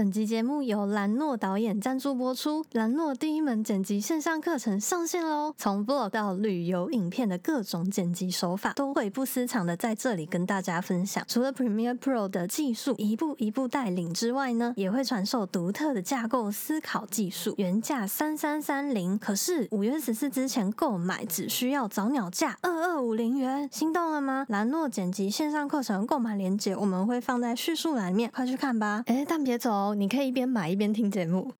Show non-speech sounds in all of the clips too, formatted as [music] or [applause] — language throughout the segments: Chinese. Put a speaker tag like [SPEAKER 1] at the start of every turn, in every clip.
[SPEAKER 1] 本集节目由兰诺导演赞助播出。兰诺第一门剪辑线上课程上线喽！从 vlog 到旅游影片的各种剪辑手法，都会不私藏的在这里跟大家分享。除了 Premiere Pro 的技术一步一步带领之外呢，也会传授独特的架构思考技术。原价三三三零，可是五月十四之前购买只需要早鸟价二二五零元，心动了吗？兰诺剪辑线上课程购买链接我们会放在叙述栏面，快去看吧！哎，但别走。哦，你可以一边买一边听节目。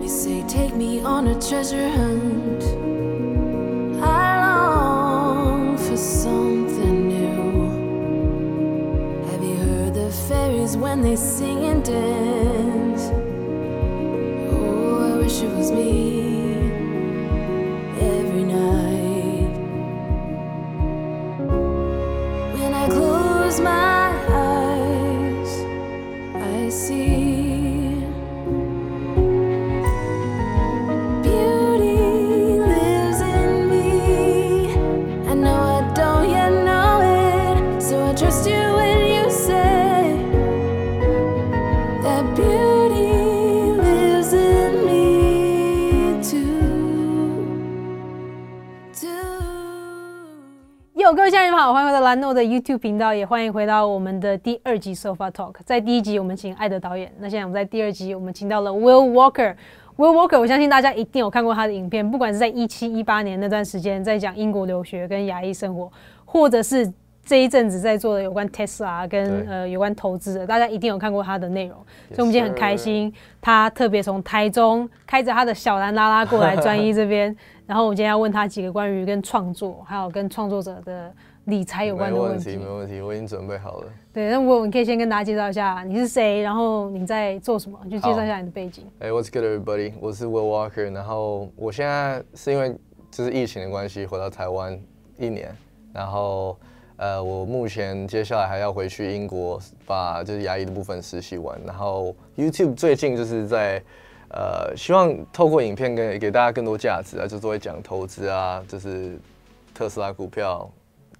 [SPEAKER 1] You say take me on a treasure hunt. I long for something new. Have you heard the fairies when they sing and dance? Oh, I wish it was me. 的 YouTube 频道，也欢迎回到我们的第二集 Sofa Talk。在第一集我们请艾德导演，那现在我们在第二集我们请到了 Will Walker。Will Walker，我相信大家一定有看过他的影片，不管是在一七一八年那段时间在讲英国留学跟牙医生活，或者是这一阵子在做的有关 Tesla 跟呃有关投资的，大家一定有看过他的内容。所以我们今天很开心，他特别从台中开着他的小蓝拉拉过来专一这边。[laughs] 然后我今天要问他几个关于跟创作，还有跟创作者的理财有关的问
[SPEAKER 2] 题。没问题，没问题，我已经准备好了。
[SPEAKER 1] 对，那我你可以先跟大家介绍一下你是谁，然后你在做什么，就介绍一下你的背景。
[SPEAKER 2] 哎，What's good, everybody？我是 Will Walker。然后我现在是因为就是疫情的关系回到台湾一年，然后呃，我目前接下来还要回去英国把就是牙医的部分实习完。然后 YouTube 最近就是在。呃，希望透过影片给给大家更多价值啊，就作为讲投资啊，就是特斯拉股票、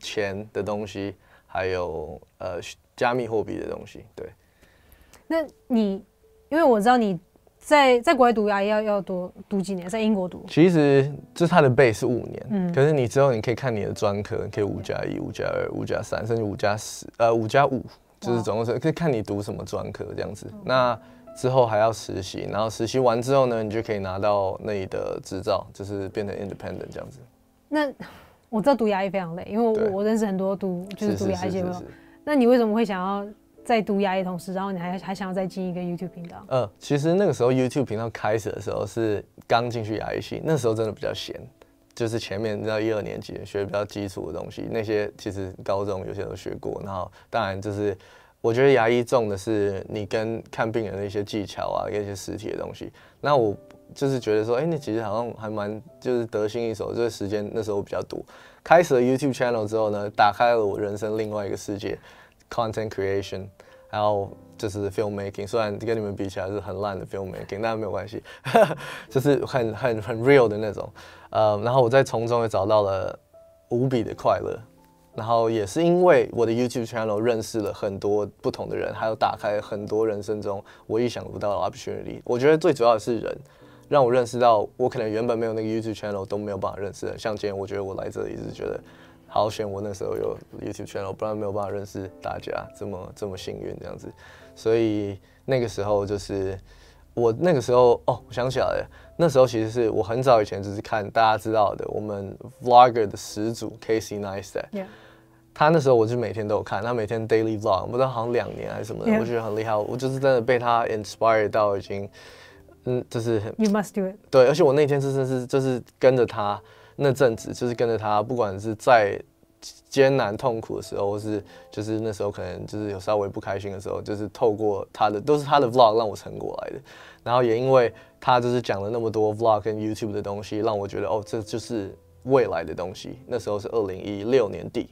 [SPEAKER 2] 钱的东西，还有呃加密货币的东西。对。
[SPEAKER 1] 那你，因为我知道你在在国外读牙要要多读几年，在英国读。
[SPEAKER 2] 其实就是它的 base 是五年，嗯，可是你之后你可以看你的专科，可以五加一、五加二、五加三，甚至五加十，呃，五加五，就是总共是可以看你读什么专科这样子。那之后还要实习，然后实习完之后呢，你就可以拿到那里的执照，就是变成 independent 这样子。
[SPEAKER 1] 那我知道读牙医非常累，因为我我认识很多读就是读牙医的朋友。那你为什么会想要在读牙医同时，然后你还还想要再进一个 YouTube 频道？
[SPEAKER 2] 呃，其实那个时候 YouTube 频道开始的时候是刚进去牙医系，那时候真的比较闲，就是前面你知道一二年级学比较基础的东西，那些其实高中有些都学过，然后当然就是。我觉得牙医重的是你跟看病人的一些技巧啊，一些实体的东西。那我就是觉得说，哎，那其实好像还蛮就是得心应手。这个时间那时候比较多。开始了 YouTube channel 之后呢，打开了我人生另外一个世界，content creation，然后就是 film making。虽然跟你们比起来是很烂的 film making，但没有关系，[laughs] 就是很很很 real 的那种。呃，然后我在从中也找到了无比的快乐。然后也是因为我的 YouTube channel 认识了很多不同的人，还有打开很多人生中我意想不到的 opportunity。我觉得最主要的是人，让我认识到我可能原本没有那个 YouTube channel 都没有办法认识的。像今天，我觉得我来这里是觉得好险，我那时候有 YouTube channel，不然没有办法认识大家，这么这么幸运这样子。所以那个时候就是我那个时候哦，我想起来了，那时候其实是我很早以前就是看大家知道的我们 vlogger 的始祖 Casey Neistat。他那时候我就每天都有看，他每天 daily vlog，不知道好像两年还是什么的，我觉得很厉害。我就是真的被他 inspire 到已经，嗯，就是
[SPEAKER 1] You must do it。
[SPEAKER 2] 对，而且我那天真的是就是跟着他那阵子，就是跟着他，不管是在艰难痛苦的时候，或是就是那时候可能就是有稍微不开心的时候，就是透过他的都是他的 vlog 让我撑过来的。然后也因为他就是讲了那么多 vlog 跟 YouTube 的东西，让我觉得哦，这就是未来的东西。那时候是二零一六年底。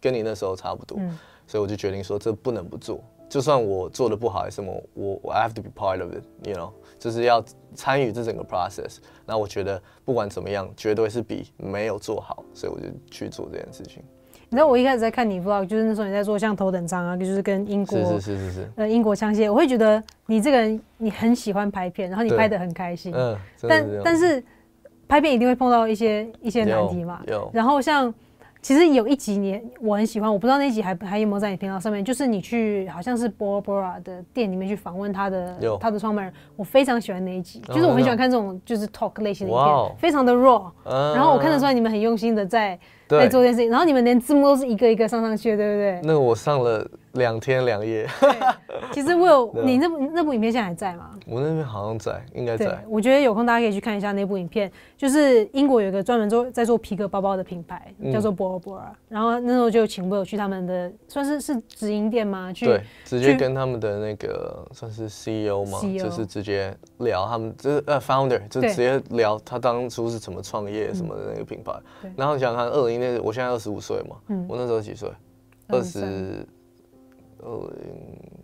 [SPEAKER 2] 跟你那时候差不多，所以我就决定说这不能不做，就算我做的不好还是什么，我我 I have to be part of it，you know，就是要参与这整个 process。那我觉得不管怎么样，绝对是比没有做好，所以我就去做这件事情。
[SPEAKER 1] 你知道我一开始在看你 vlog，就是那时候你在做像头等舱啊，就是跟英国
[SPEAKER 2] 是是是是是，
[SPEAKER 1] 呃英国枪械，我会觉得你这个人你很喜欢拍片，然后你拍的很开心，
[SPEAKER 2] 嗯，
[SPEAKER 1] 但但是拍片一定会碰到一些一些难题嘛。然后像其实有一集你我很喜欢，我不知道那一集还还有没有在你频道上面，就是你去好像是 Bora Bora 的店里面去访问他的
[SPEAKER 2] 有。
[SPEAKER 1] 他的创办人，我非常喜欢那一集，
[SPEAKER 2] 哦
[SPEAKER 1] 就是我很喜欢看这种就是 talk 类型的影片，非常的 raw，
[SPEAKER 2] 嗯
[SPEAKER 1] 然后我看得出来你们很用心的在在，做这件事情，然后你们连字幕都是一个一个上上去的，对不对？
[SPEAKER 2] 那个我上了两天两夜，
[SPEAKER 1] 其实我有 [laughs] 你那部那部影片现在还在吗？
[SPEAKER 2] 我那边好像在，应该在，，
[SPEAKER 1] 我觉得有空大家可以去看一下那部影片，就是英国有一个专门做在做皮革包包的品牌，
[SPEAKER 2] 嗯。
[SPEAKER 1] 叫做 Bora，然后那时候就请我有去他们的算是是直营店吗？去
[SPEAKER 2] 对，直接跟他们的那个算是 CEO 嘛
[SPEAKER 1] CEO
[SPEAKER 2] 就是直接聊他们就是呃 founder，就直接聊他当初是怎么创业什么的那个品牌。然后你想想看，二零那我现在二十五岁嘛，
[SPEAKER 1] 嗯。
[SPEAKER 2] 我那时候几岁？二
[SPEAKER 1] 23
[SPEAKER 2] 十，二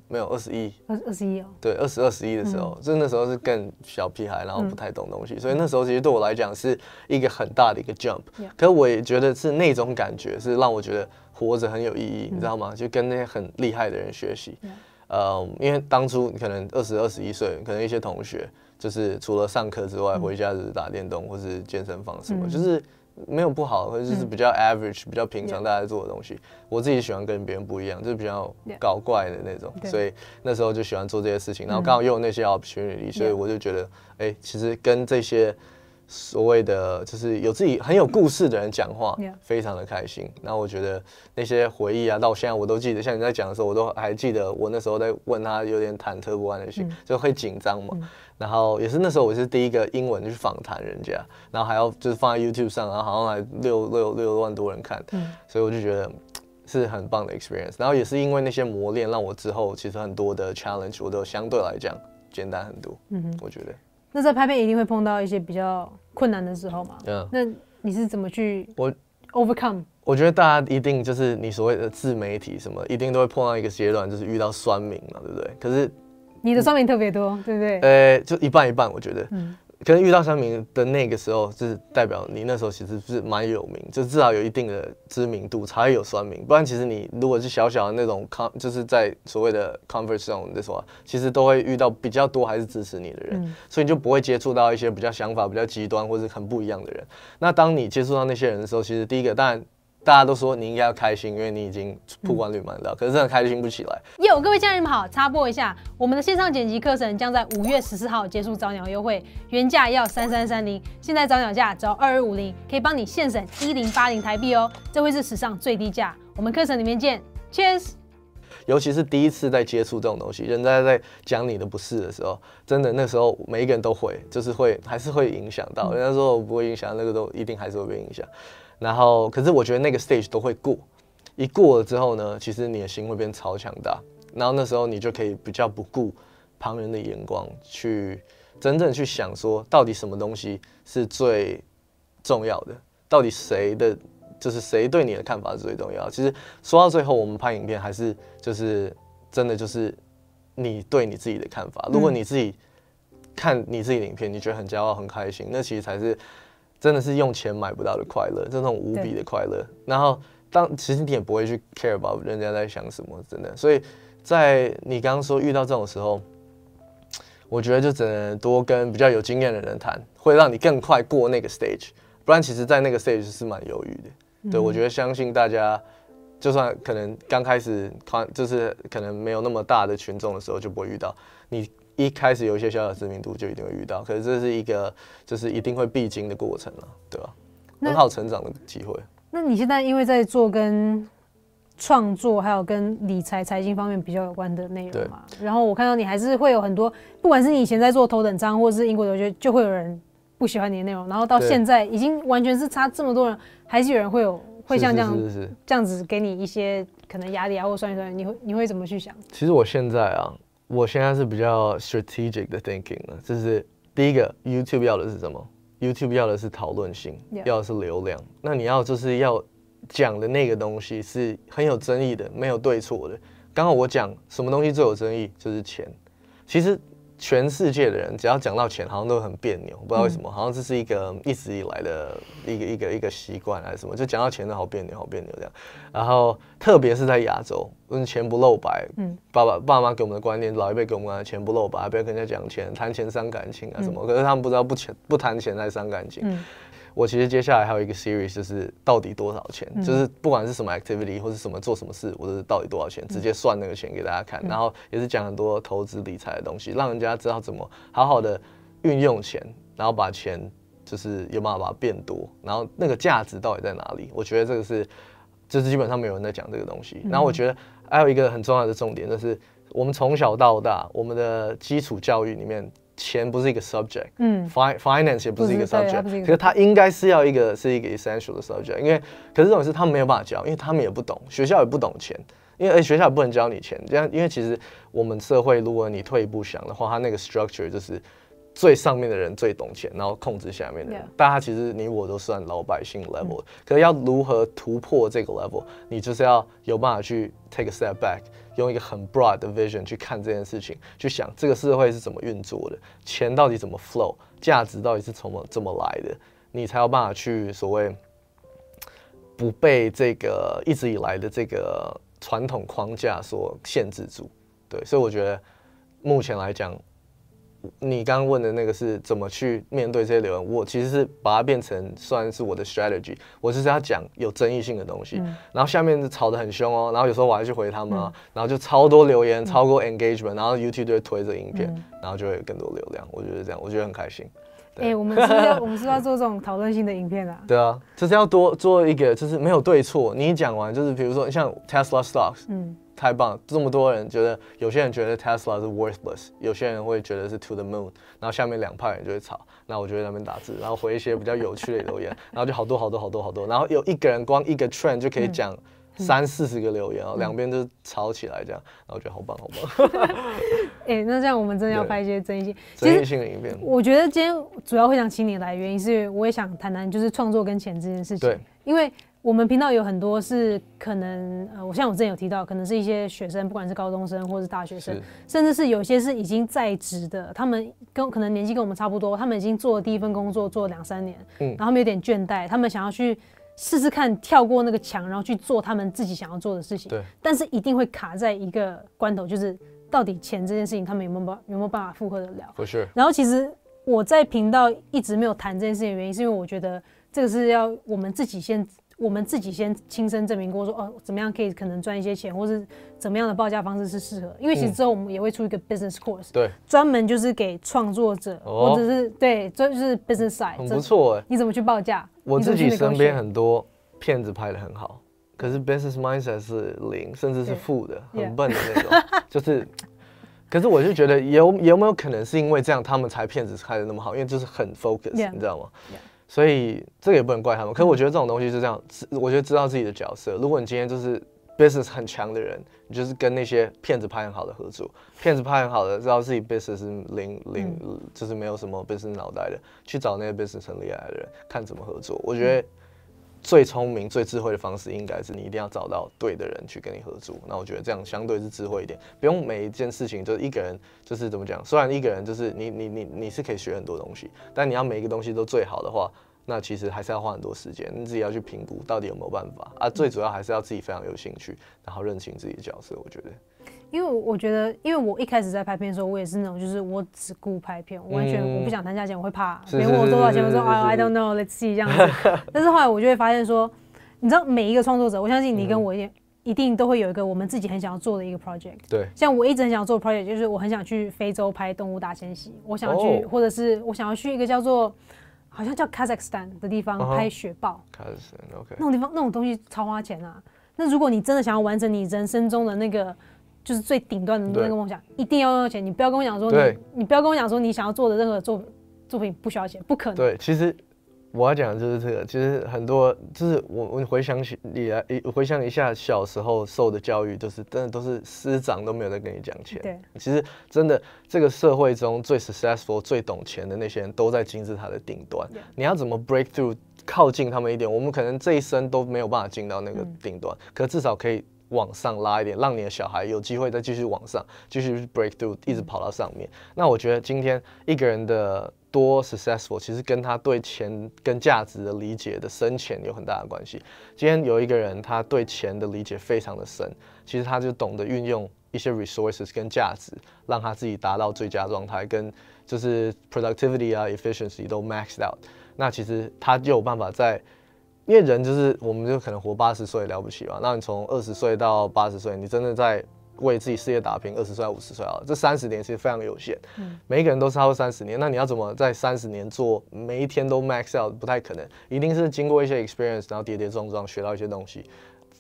[SPEAKER 2] 没有二十一，
[SPEAKER 1] 二二十一哦，
[SPEAKER 2] 对，二十二十一的时候，就那时候是更小屁孩，然后不太懂东西，所以那时候其实对我来讲是一个很大的一个 jump。可是我也觉得是那种感觉是让我觉得活着很有意义，你知道吗？就跟那些很厉害的人学习。呃，因为当初你可能二十二十一岁，可能一些同学就是除了上课之外，回家就是打电动或是健身房什么，
[SPEAKER 1] 嗯。
[SPEAKER 2] 就是没有不好，或者就是比较 average、比较平常大家做的东西。我自己喜欢跟别人不一样，就是比较搞怪的那种，
[SPEAKER 1] 对。
[SPEAKER 2] 所以那时候就喜欢做这些事情，然后刚好又有那些 opportunity，、所以我就觉得，哎、其实跟这些所谓的就是有自己很有故事的人讲话非常的开心。然后我觉得那些回忆啊，到现在我都记得。像你在讲的时候，我都还记得我那时候在问他，有点忐忑不安的心，就会紧张嘛。然后也是那时候我是第一个英文去访谈人家，然后还要就是放在 YouTube 上，然后好像还六六六万多人看，
[SPEAKER 1] 嗯
[SPEAKER 2] 所以我就觉得。是很棒的 experience，然后也是因为那些磨练，让我之后其实很多的 challenge 我都相对来讲简单很多。
[SPEAKER 1] 嗯哼，
[SPEAKER 2] 我觉得，
[SPEAKER 1] 那在拍片一定会碰到一些比较困难的时候嘛？
[SPEAKER 2] 嗯，
[SPEAKER 1] 那你是怎么去
[SPEAKER 2] 我
[SPEAKER 1] overcome？
[SPEAKER 2] 我觉得大家一定就是你所谓的自媒体什么，一定都会碰到一个阶段，就是遇到酸民嘛，对不对？可是，
[SPEAKER 1] 你的酸民特别多，对不对？
[SPEAKER 2] 呃，就一半一半，我觉得。
[SPEAKER 1] 嗯
[SPEAKER 2] 可能遇到酸民的那个时候，就是代表你那时候其实是蛮有名，就至少有一定的知名度才会有酸民。不然，其实你如果是小小的那种 con，就是在所谓的 comfort zone 的时候，其实都会遇到比较多还是支持你的人，
[SPEAKER 1] 嗯
[SPEAKER 2] 所以你就不会接触到一些比较想法比较极端或者很不一样的人。那当你接触到那些人的时候，其实第一个当然大家都说你应该要开心，因为你已经曝光率蛮高，可是真的开心不起来。
[SPEAKER 1] 哟，各位家人们好，插播一下，我们的线上剪辑课程将在五月十四号结束早鸟优惠，原价要三三三零，现在早鸟价只要二二五零，可以帮你现省一零八零台币哦，这会是史上最低价。我们课程里面见，Cheers！
[SPEAKER 2] 尤其是第一次在接触这种东西，人家在讲你的不是的时候，真的那时候每一个人都会，就是会还是会影响到。人家说我不会影响，那个都一定还是会被影响。然后，可是我觉得那个 stage 都会过，一过了之后呢，其实你的心会变超强大，然后那时候你就可以比较不顾旁人的眼光，去真正去想说，到底什么东西是最重要的，到底谁的就是谁对你的看法是最重要的。其实说到最后，我们拍影片还是就是真的就是你对你自己的看法。如果你自己看你自己的影片，你觉得很骄傲、很开心，那其实才是真的是用钱买不到的快乐，这种无比的快乐。然后当其实你也不会去 care about 人家在想什么，真的。所以在你刚刚说遇到这种时候。我觉得就只能多跟比较有经验的人谈，会让你更快过那个 stage。不然，其实，在那个 stage 是蛮犹豫的。对我觉得，相信大家，就算可能刚开始团，就是可能没有那么大的群众的时候，就不会遇到。你一开始有一些小小知名度，就一定会遇到。可是这是一个，就是一定会必经的过程了，对吧？
[SPEAKER 1] 那
[SPEAKER 2] 很好成长的机会。
[SPEAKER 1] 那你现在因为在做跟创作还有跟理财、财经方面比较有关的内容嘛，然后我看到你还是会有很多，不管是你以前在做头等舱，或者是英国留学，就会有人不喜欢你的内容，然后到现在已经完全是差这么多人，还是有人会有会像这样
[SPEAKER 2] 是是是是。
[SPEAKER 1] 这样子给你一些可能压力啊，或酸一酸，你会你会怎么去想？
[SPEAKER 2] 其实我现在啊，我现在是比较 strategic 的 thinking 了，就是第一个 YouTube 要的是什么？YouTube 要的是讨论性要的是流量。那你要就是要讲的那个东西是很有争议的，没有对错的。刚好我讲什么东西最有争议，就是钱。其实全世界的人只要讲到钱，好像都很别扭，不知道为什么，好像这是一个一直以来的一个一个一个习惯还是什么，就讲到钱都好别扭，好别扭这样。然后特别是在亚洲，嗯，钱不露白，嗯，爸爸爸妈给我们的观念，老一辈给我们的钱不露白，不要跟人家讲钱，谈钱伤感情啊什么。可是他们不知道不钱不谈钱才伤感情。我其实接下来还有一个 series，就是到底多少钱，就是不管是什么 activity 或是什么做什么事，我都是到底多少钱，直接算那个钱给大家看，然后也是讲很多投资理财的东西，让人家知道怎么好好的运用钱，然后把钱就是有办法把它变多，然后那个价值到底在哪里？我觉得这个是，就是基本上没有人在讲这个东西。然后我觉得还有一个很重要的重点，就是我们从小到大，我们的基础教育里面。钱不是一个 subject，嗯，finance 也不是一个 subject，可是它应该是要一个是一个 essential 的 subject，因为可是这种事他们没有办法教，因为他们也不懂，学校也不懂钱，因为学校也不能教你钱，这样因为其实我们社会如果你退一步想的话，它那个 structure 就是。最上面的人最懂钱，然后控制下面的人。大家其实你我都算老百姓 level，可是要如何突破这个 level，你就是要有办法去 take a step back，用一个很 broad 的 vision 去看这件事情，去想这个社会是怎么运作的，钱到底怎么 flow，价值到底是从么怎么来的，你才有办法去所谓不被这个一直以来的这个传统框架所限制住。对，所以我觉得目前来讲。你刚刚问的那个是怎么去面对这些留言？我其实是把它变成算是我的 strategy，我就是要讲有争议性的东西，然后下面吵得很凶哦，然后有时候我还去回他们啊，然后就超多留言，超过 engagement，然后 YouTube 就会推这影片，然后就会有更多流量。我觉得这样，我觉得很开心。
[SPEAKER 1] 哎，我们是要 [laughs] 我们是要做这种讨论性的影片啊？
[SPEAKER 2] 对啊，就是要多做一个，就是没有对错。你讲完就是比如说像 Tesla stocks，嗯。太棒！这么多人觉得，有些人觉得 Tesla 是 worthless，有些人会觉得是 to the moon，然后下面两派人就会吵。那我就在那边打字，然后回一些比较有趣的留言，[laughs] 然后就好多好多好多好多，然后有一个人光一个 trend 就可以讲三四十个留言，然后两边就吵起来这样，然后我觉得好棒好棒。[laughs]
[SPEAKER 1] 哎，那这样我们真的要拍一些争议性、
[SPEAKER 2] 争议性的影片。
[SPEAKER 1] 我觉得今天主要会想请你来，原因是我也想谈谈就是创作跟钱这件事情。对，因为。我们频道有很多是可能，呃，我像我之前有提到，可能是一些学生，不管是高中生或是大学生，甚至是有些是已经在职的，他们跟可能年纪跟我们差不多，他们已经做了第一份工作做了两三年，嗯，然后他们有点倦怠，他们想要去试试看跳过那个墙，然后去做他们自己想要做的事情，对，但是一定会卡在一个关头，就是到底钱这件事情，他们有没有办有没有办法负荷得了？
[SPEAKER 2] 不是。
[SPEAKER 1] 然后其实我在频道一直没有谈这件事情的原因，是因为我觉得这个是要我们自己先。我们自己先亲身证明过，说哦，怎么样可以可能赚一些钱，或是怎么样的报价方式是适合。因为其实之后我们也会出一个 business course，
[SPEAKER 2] 对，
[SPEAKER 1] 专门就是给创作者或者是对，这就是 business side，
[SPEAKER 2] 很不错哎。
[SPEAKER 1] 你怎么去报价？
[SPEAKER 2] 我自己身边很多片子拍的很好，可是 business mindset 是零，甚至是负的，很笨的那种。[laughs] 就是，可是我就觉得有有没有可能是因为这样，他们才片子拍的那么好？因为就是很 focus，你知道吗？所以这个也不能怪他们，可是我觉得这种东西是这样，我觉得知道自己的角色。如果你今天就是 business 很强的人，你就是跟那些骗子拍很好的合作，骗子拍很好的，知道自己 business 是零零，就是没有什么 business 脑袋的，去找那些 business 很厉害的人，看怎么合作。我觉得。最聪明、最智慧的方式，应该是你一定要找到对的人去跟你合作。那我觉得这样相对是智慧一点，不用每一件事情就一个人，就是怎么讲？虽然一个人就是你、你、你、你是可以学很多东西，但你要每一个东西都最好的话，那其实还是要花很多时间。你自己要去评估到底有没有办法啊。最主要还是要自己非常有兴趣，然后认清自己的角色。我觉得。
[SPEAKER 1] 因为我觉得，因为我一开始在拍片的时候，我也是那种，就是我只顾拍片，完全我不想谈价钱，我会怕别人问我多少钱，我说啊，I don't know，let's see 这样子。[laughs] 但是后来我就会发现说，你知道每一个创作者，我相信你跟我一一定都会有一个我们自己很想要做的一个 project。
[SPEAKER 2] 对。
[SPEAKER 1] 像我一直很想做 project，就是我很想去非洲拍动物大迁徙，我想要去，或者是我想要去一个叫做好像叫 Kazakhstan 的地方拍雪豹。
[SPEAKER 2] Kazakhstan，OK。
[SPEAKER 1] 那种地方那种东西超花钱啊。那如果你真的想要完成你人生中的那个。就是最顶端的那个梦想，一定要用钱。你不要跟我讲说你，你不要跟我讲说你想要做的任何作作品不需要钱，不可能。
[SPEAKER 2] 对，其实我要讲的就是这个。其实很多就是我我回想起你来，回想一下小时候受的教育，就是真的都是师长都没有在跟你讲钱。
[SPEAKER 1] 对，
[SPEAKER 2] 其实真的这个社会中最 successful、最懂钱的那些人都在金字塔的顶端。你要怎么 break through 靠近他们一点？我们可能这一生都没有办法进到那个顶端，可至少可以。往上拉一点，让你的小孩有机会再继续往上，继续 break through，一直跑到上面。那我觉得今天一个人的多 successful，其实跟他对钱跟价值的理解的深浅有很大的关系。今天有一个人他对钱的理解非常的深，其实他就懂得运用一些 resources 跟价值，让他自己达到最佳状态，跟就是 productivity 啊 efficiency 都 maxed out。那其实他就有办法在。因为人就是，我们就可能活八十岁了不起嘛。那你从二十岁到八十岁，你真的在为自己事业打拼。二十岁到五十岁啊，这三十年其实非常有限。嗯，每一个人都超过三十年，那你要怎么在三十年做每一天都 max out？不太可能，一定是经过一些 experience，然后跌跌撞撞学到一些东西，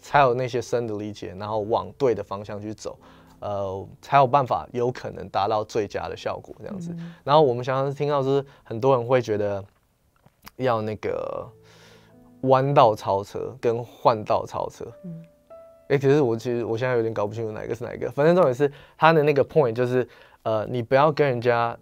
[SPEAKER 2] 才有那些深的理解，然后往对的方向去走，呃，才有办法有可能达到最佳的效果这样子。然后我们常常听到是很多人会觉得要那个。弯道超车跟换道超车，嗯，哎，其实我其实我现在有点搞不清楚哪个是哪个。反正重点是他的那个 point 就是，呃，你不要跟人家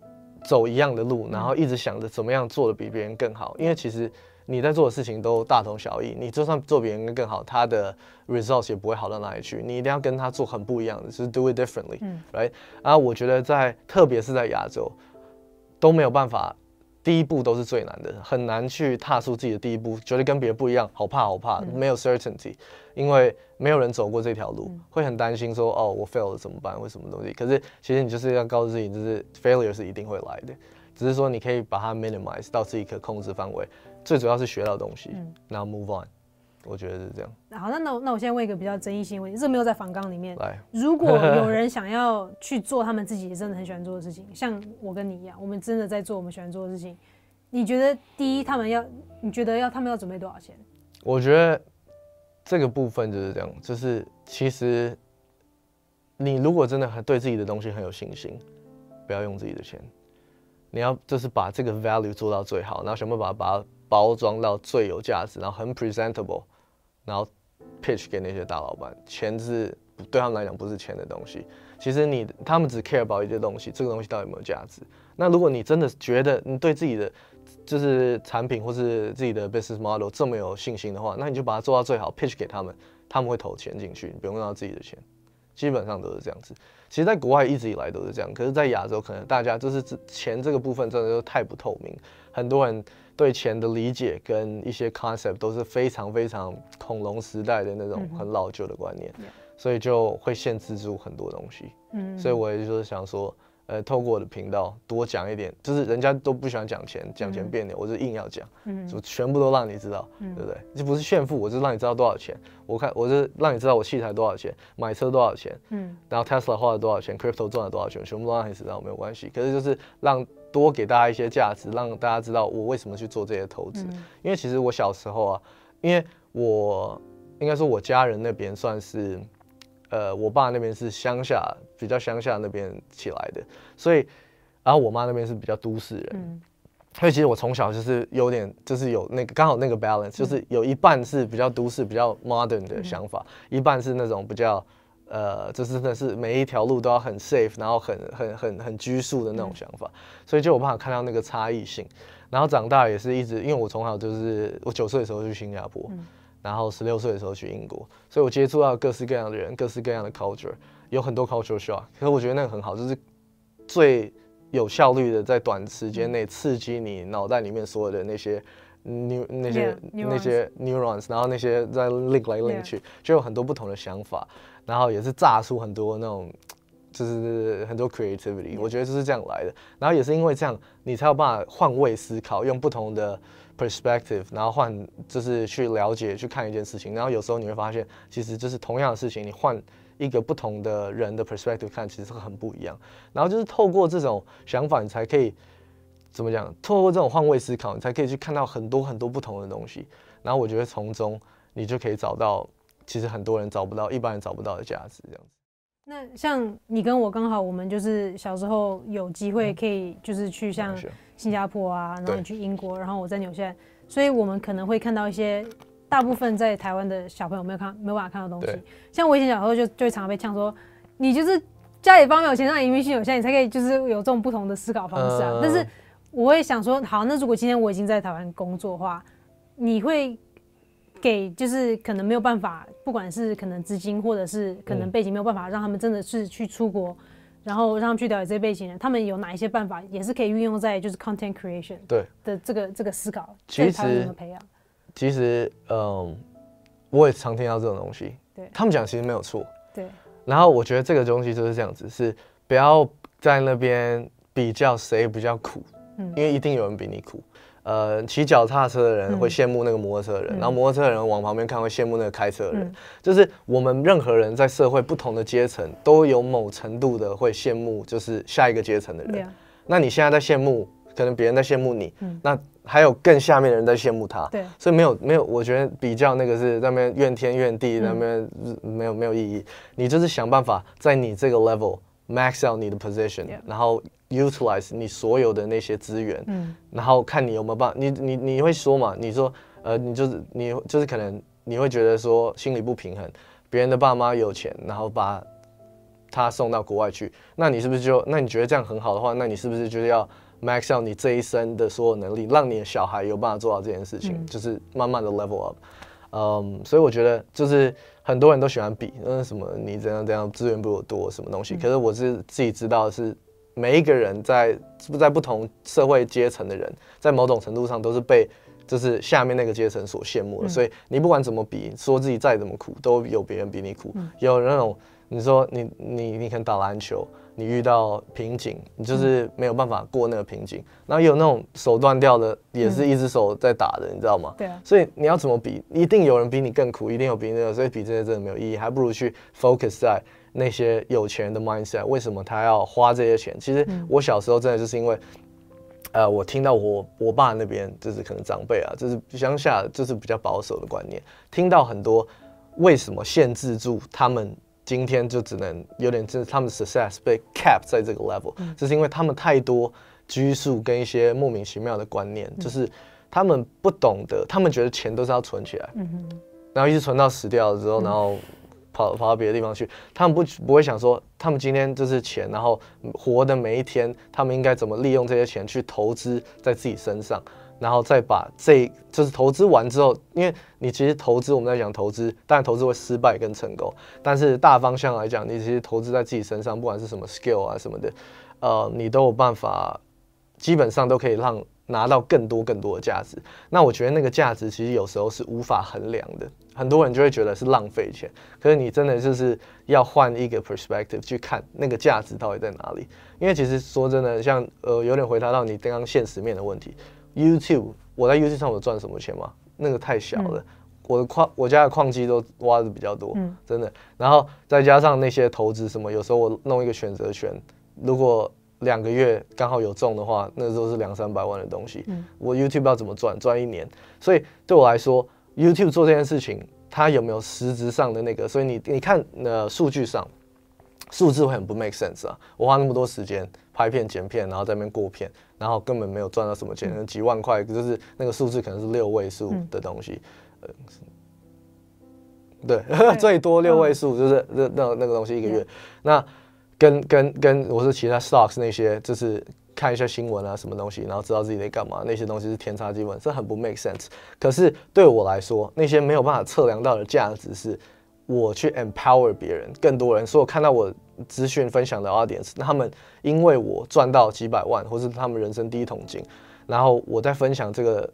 [SPEAKER 2] 走一样的路，然后一直想着怎么样做的比别人更好，因为其实你在做的事情都大同小异。你就算做别人更好，他的 results 也不会好到哪里去。你一定要跟他做很不一样的，就是 do it differently，right？然后我觉得在特别是在亚洲都没有办法。第一步都是最难的，很难去踏出自己的第一步，觉得跟别人不一样，好怕好怕，没有 certainty，因为没有人走过这条路，会很担心说，哦，我 fail 了怎么办，或什么东西。可是其实你就是要告诉自己，就是 failure 是一定会来的，只是说你可以把它 minimize 到自己可控制范围，最主要是学到东西，然后 move on。我觉得是这样。
[SPEAKER 1] 好，那那那我现在问一个比较争议性问题，这没有在访纲里面。来，如果 [laughs] 有人想要去做他们自己真的很喜欢做的事情，像我跟你一样，我们真的在做我们喜欢做的事情，你觉得第一他们要，你觉得要他们要准备多少钱？
[SPEAKER 2] 我觉得这个部分就是这样，就是其实你如果真的很对自己的东西很有信心，不要用自己的钱，你要就是把这个 value 做到最好，然后想办法把它包装到最有价值，然后很 presentable。然后 pitch 给那些大老板，钱是对他们来讲不是钱的东西。其实你他们只 care about 一些东西，这个东西到底有没有价值？那如果你真的觉得你对自己的就是产品或是自己的 business model 这么有信心的话，那你就把它做到最好，pitch 给他们，他们会投钱进去，你不用用到自己的钱。基本上都是这样子。其实，在国外一直以来都是这样，可是，在亚洲可能大家就是钱这个部分真的都太不透明，很多人。对钱的理解跟一些 concept 都是非常非常恐龙时代的那种很老旧的观念，所以就会限制住很多东西。嗯，所以我也就是想说。呃，透过我的频道多讲一点，就是人家都不喜欢讲钱，讲钱别扭，我就硬要讲，嗯就全部都让你知道，对不对？这不是炫富，我就让你知道多少钱。我看我是让你知道我器材多少钱，买车多少钱，嗯，然后 Tesla 花了多少钱，Crypto 赚了多少钱，全部都让你知道，没有关系。可是就是让多给大家一些价值，让大家知道我为什么去做这些投资。因为其实我小时候啊，因为我应该说我家人那边算是。呃，我爸那边是乡下，比较乡下那边起来的，所以，然后我妈那边是比较都市人，所以其实我从小就是有点，就是有那个刚好那个 balance，就是有一半是比较都市、比较 modern 的想法，一半是那种比较，呃，就是真的是每一条路都要很 safe，然后很很很很拘束的那种想法，所以就有办法看到那个差异性，然后长大也是一直，因为我从小就是我九岁的时候去新加坡。然后十六岁的时候去英国，所以我接触到各式各样的人，各式各样的 culture，有很多 cultural shock。可是我觉得那个很好，就是最有效率的在短时间内刺激你脑袋里面所有的那些 new 那些那些 neurons，然后那些在 link 来 link 去，就有很多不同的想法，然后也是炸出很多那种就是很多 creativity。我觉得就是这样来的。然后也是因为这样，你才有办法换位思考，用不同的。perspective，然后换就是去了解、去看一件事情，然后有时候你会发现，其实就是同样的事情，你换一个不同的人的 perspective 看，其实很不一样。然后就是透过这种想法，你才可以怎么讲？透过这种换位思考，你才可以去看到很多很多不同的东西。然后我觉得从中你就可以找到，其实很多人找不到、一般人找不到的价值，这样子。
[SPEAKER 1] 那像你跟我刚好，我们就是小时候有机会可以就是去像。新加坡啊，然后你去英国，然后我在纽西兰，所以我们可能会看到一些大部分在台湾的小朋友没有看、没有办法看到东西。像我以前小时候就就会常常被呛说，你就是家里方面有钱让移民去纽西兰，你才可以就是有这种不同的思考方式啊。但是我会想说，好，那如果今天我已经在台湾工作的话，你会。给就是可能没有办法，不管是可能资金或者是可能背景没有办法让他们真的是去出国，然后让他们去了解这些背景的，他们有哪一些办法也是可以运用在就是 content creation
[SPEAKER 2] 对
[SPEAKER 1] 的这个这个思考，
[SPEAKER 2] 其实
[SPEAKER 1] 怎么培养？
[SPEAKER 2] 其实嗯，我也常听到这种东西，
[SPEAKER 1] 对
[SPEAKER 2] 他们讲其实没有错。
[SPEAKER 1] 对，
[SPEAKER 2] 然后我觉得这个东西就是这样子，是不要在那边比较谁比较苦，
[SPEAKER 1] 嗯
[SPEAKER 2] 因为一定有人比你苦。呃，骑脚踏车的人
[SPEAKER 1] 嗯
[SPEAKER 2] 会羡慕那个摩托车的人，
[SPEAKER 1] 嗯
[SPEAKER 2] 然后摩托车的人往旁边看会羡慕那个开车的人。
[SPEAKER 1] 嗯
[SPEAKER 2] 就是我们任何人在社会不同的阶层都有某程度的会羡慕，就是下一个阶层的人。那你现在在羡慕，可能别人在羡慕你，
[SPEAKER 1] 嗯
[SPEAKER 2] 那还有更下面的人在羡慕他。
[SPEAKER 1] 对
[SPEAKER 2] 所以没有没有，我觉得比较那个是在那边怨天怨地，
[SPEAKER 1] 嗯
[SPEAKER 2] 那边没有没有意义。你就是想办法在你这个 level max out 你的
[SPEAKER 1] position，Yeah
[SPEAKER 2] 然后 utilize 你所有的那些资源，
[SPEAKER 1] 嗯
[SPEAKER 2] 然后看你有没有办法。你你你会说嘛？你说呃，你就是你就是可能你会觉得说心里不平衡，别人的爸妈有钱，然后把他送到国外去，那你是不是就那你觉得这样很好的话，那你是不是就是要 max out 你这一生的所有能力，让你的小孩有办法做到这件事情，
[SPEAKER 1] 嗯
[SPEAKER 2] 就是慢慢的 level up。嗯，所以我觉得就是很多人都喜欢比，嗯，什么你怎样怎样资源比我多什么东西，可是我是自己知道是每一个人在在不同社会阶层的人，在某种程度上都是被就是下面那个阶层所羡慕的，
[SPEAKER 1] 嗯
[SPEAKER 2] 所以你不管怎么比，说自己再怎么苦，都有别人比你苦。
[SPEAKER 1] 嗯。
[SPEAKER 2] 有那种你说你你你肯打篮球，你遇到瓶颈，你就是没有办法过那个瓶颈，然后有那种手断掉的，也是一只手在打的，你知道吗？
[SPEAKER 1] 对啊，
[SPEAKER 2] 所以你要怎么比？一定有人比你更苦，一定有比那个，所以比这些真的没有意义，还不如去 focus 在那些有钱人的 mindset。为什么他要花这些钱？其实我小时候真的就是因为，呃，我听到我我爸那边就是可能长辈啊，就是乡下就是比较保守的观念，听到很多为什么限制住他们。今天就只能有点，就是他们的 success 被 cap 在这个 level，、就是因为他们太多拘束跟一些莫名其妙的观念，就是他们不懂得，他们觉得钱都是要存起来，然后一直存到死掉了之后，然后跑跑到别的地方去。他们不不会想说，他们今天就是钱，然后活的每一天，他们应该怎么利用这些钱去投资在自己身上，然后再把这就是投资完之后，因为你其实投资我们在讲投资，当然投资会失败跟成功，但是大方向来讲，你其实投资在自己身上，不管是什么 skill 啊什么的，呃，你都有办法，基本上都可以让拿到更多更多的价值。那我觉得那个价值其实有时候是无法衡量的，很多人就会觉得是浪费钱。可是你真的就是要换一个 perspective 去看那个价值到底在哪里。因为其实说真的，像呃有点回答到你刚刚现实面的问题，YouTube 我在 YouTube 上我赚什么钱吗？那个太小了。我的矿，我家的矿机都挖的比较多，
[SPEAKER 1] 嗯
[SPEAKER 2] 真的。然后再加上那些投资什么，有时候我弄一个选择权，如果两个月刚好有中的话，那时候是两三百万的东西。
[SPEAKER 1] 嗯
[SPEAKER 2] 我 YouTube 要怎么赚？赚一年。所以对我来说，YouTube 做这件事情，它有没有实质上的那个？所以你你看，呃，数据上，数字会很不 make sense 啊。我花那么多时间拍片、剪片，然后在那边过片，然后根本没有赚到什么钱，几万块，就是那个数字可能是六位数的东西。呃，对，[laughs] 最多六位数，就是那那那个东西一个月。那跟跟跟我是其他 stocks 那些，就是看一下新闻啊，什么东西，然后知道自己在干嘛，那些东西是天差地远，这很不 make sense。可是对我来说，那些没有办法测量到的价值是，我去 empower 别人，更多人。所以我看到我资讯分享的 audience，他们因为我赚到几百万，或是他们人生第一桶金，然后我在分享这个。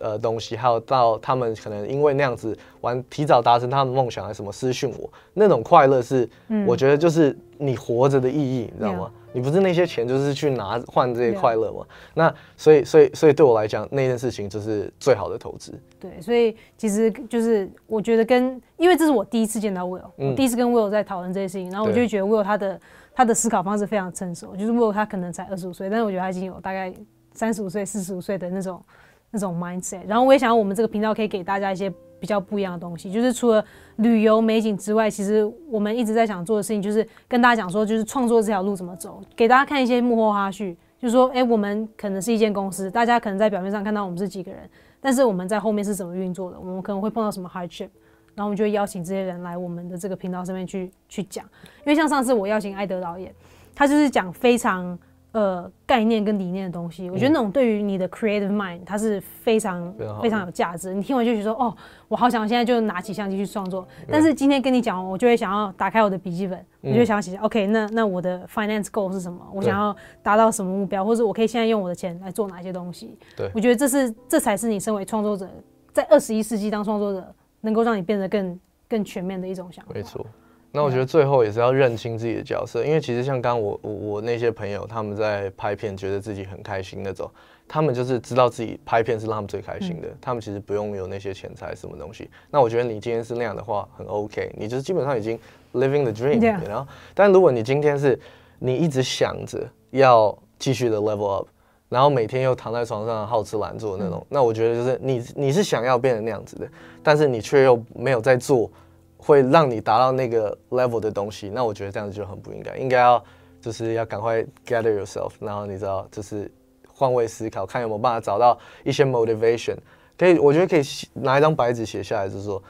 [SPEAKER 2] 呃，东西，还有到他们可能因为那样子完提早达成他们梦想，还是什么私讯我，那种快乐是，我觉得就是你活着的意义，你知道吗？你不是那些钱就是去拿换这些快乐嘛？那所以所以所以对我来讲，那件事情就是最好的投资。
[SPEAKER 1] 对，所以其实就是我觉得跟，因为这是我第一次见到 Will，、我第一次跟 Will 在讨论这些事情，然后我就觉得 Will 他的他的思考方式非常成熟，就是 Will 他可能才二十五岁，但是我觉得他已经有大概三十五岁、四十五岁的那种那种 mindset。然后我也想要我们这个频道可以给大家一些比较不一样的东西，就是除了旅游美景之外，其实我们一直在想做的事情就是跟大家讲说，就是创作这条路怎么走，给大家看一些幕后花絮。就说，哎、我们可能是一间公司，大家可能在表面上看到我们是几个人，但是我们在后面是怎么运作的，我们可能会碰到什么 hardship，然后我们就会邀请这些人来我们的这个频道上面去去讲。因为像上次我邀请艾德导演，他就是讲非常呃概念跟理念的东西，我觉得那种对于你的 creative mind 它是非常
[SPEAKER 2] 非常
[SPEAKER 1] 有价值。你听完就觉得说，哦，我好想现在就拿起相机去创作。但是今天跟你讲，我就会想要打开我的笔记本，我就想要写下，OK，那那我的 finance goal 是什么？我想要达到什么目标，或者我可以现在用我的钱来做哪些东西？
[SPEAKER 2] 对
[SPEAKER 1] 我觉得这是这才是你身为创作者，在二十一世纪当创作者，能够让你变得更更全面的一种想法。
[SPEAKER 2] 没错。那我觉得最后也是要认清自己的角色，因为其实像刚刚我我我那些朋友，他们在拍片觉得自己很开心那种，他们就是知道自己拍片是让他们最开心的，他们其实不用有那些钱财什么东西。那我觉得你今天是那样的话，很 OK，你就是基本上已经 living the
[SPEAKER 1] dream，Yeah。
[SPEAKER 2] 然后，但如果你今天是你一直想着要继续的 level up，然后每天又躺在床上好吃懒做那种，那我觉得就是你你是想要变成那样子的，但是你却又没有在做，会让你达到那个 level 的东西，那我觉得这样子就很不应该，应该要就是要赶快 gather yourself，然后你知道就是换位思考，看有没有办法找到一些 motivation，可以，我觉得可以拿一张白纸写下来，就是说。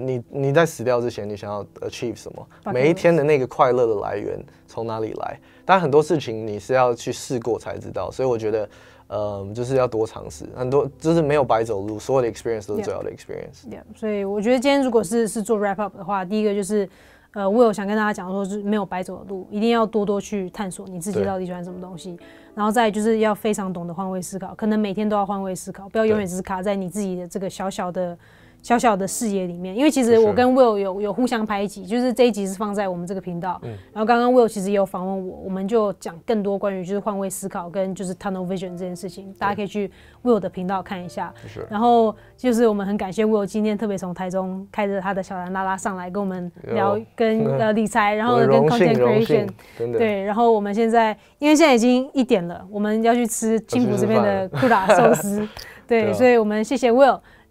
[SPEAKER 2] 你你在死掉之前，你想要 achieve 什么？每一天的那个快乐的来源从哪里来？但很多事情你是要去试过才知道，所以我觉得，呃，就是要多尝试，很多就是没有白走路，所有的 experience 都是最好的 experience。
[SPEAKER 1] Yeah，所以我觉得今天如果是是做 wrap up 的话，第一个就是，呃，我有想跟大家讲说，是没有白走的路，一定要多多去探索你自己到底喜欢什么东西，然后再就是要非常懂得换位思考，可能每天都要换位思考，不要永远只是卡在你自己的这个小小的。小小的视野里面，因为其实我跟 Will 有有互相拍一集，就是这一集是放在我们这个频道，然后刚刚 Will 其实也有访问我，我们就讲更多关于就是换位思考跟就是 tunnel vision 这件事情，大家可以去 Will 的频道看一下。然后就是我们很感谢 Will 今天特别从台中开着他的小蓝拉拉上来跟我们聊跟 [laughs] 呃理财，然后呢跟 content creation。对，然后我们现在因为现在已经一点了，我们要去吃青浦这边的库拉寿司，[laughs] 对，所以我们谢谢 Will，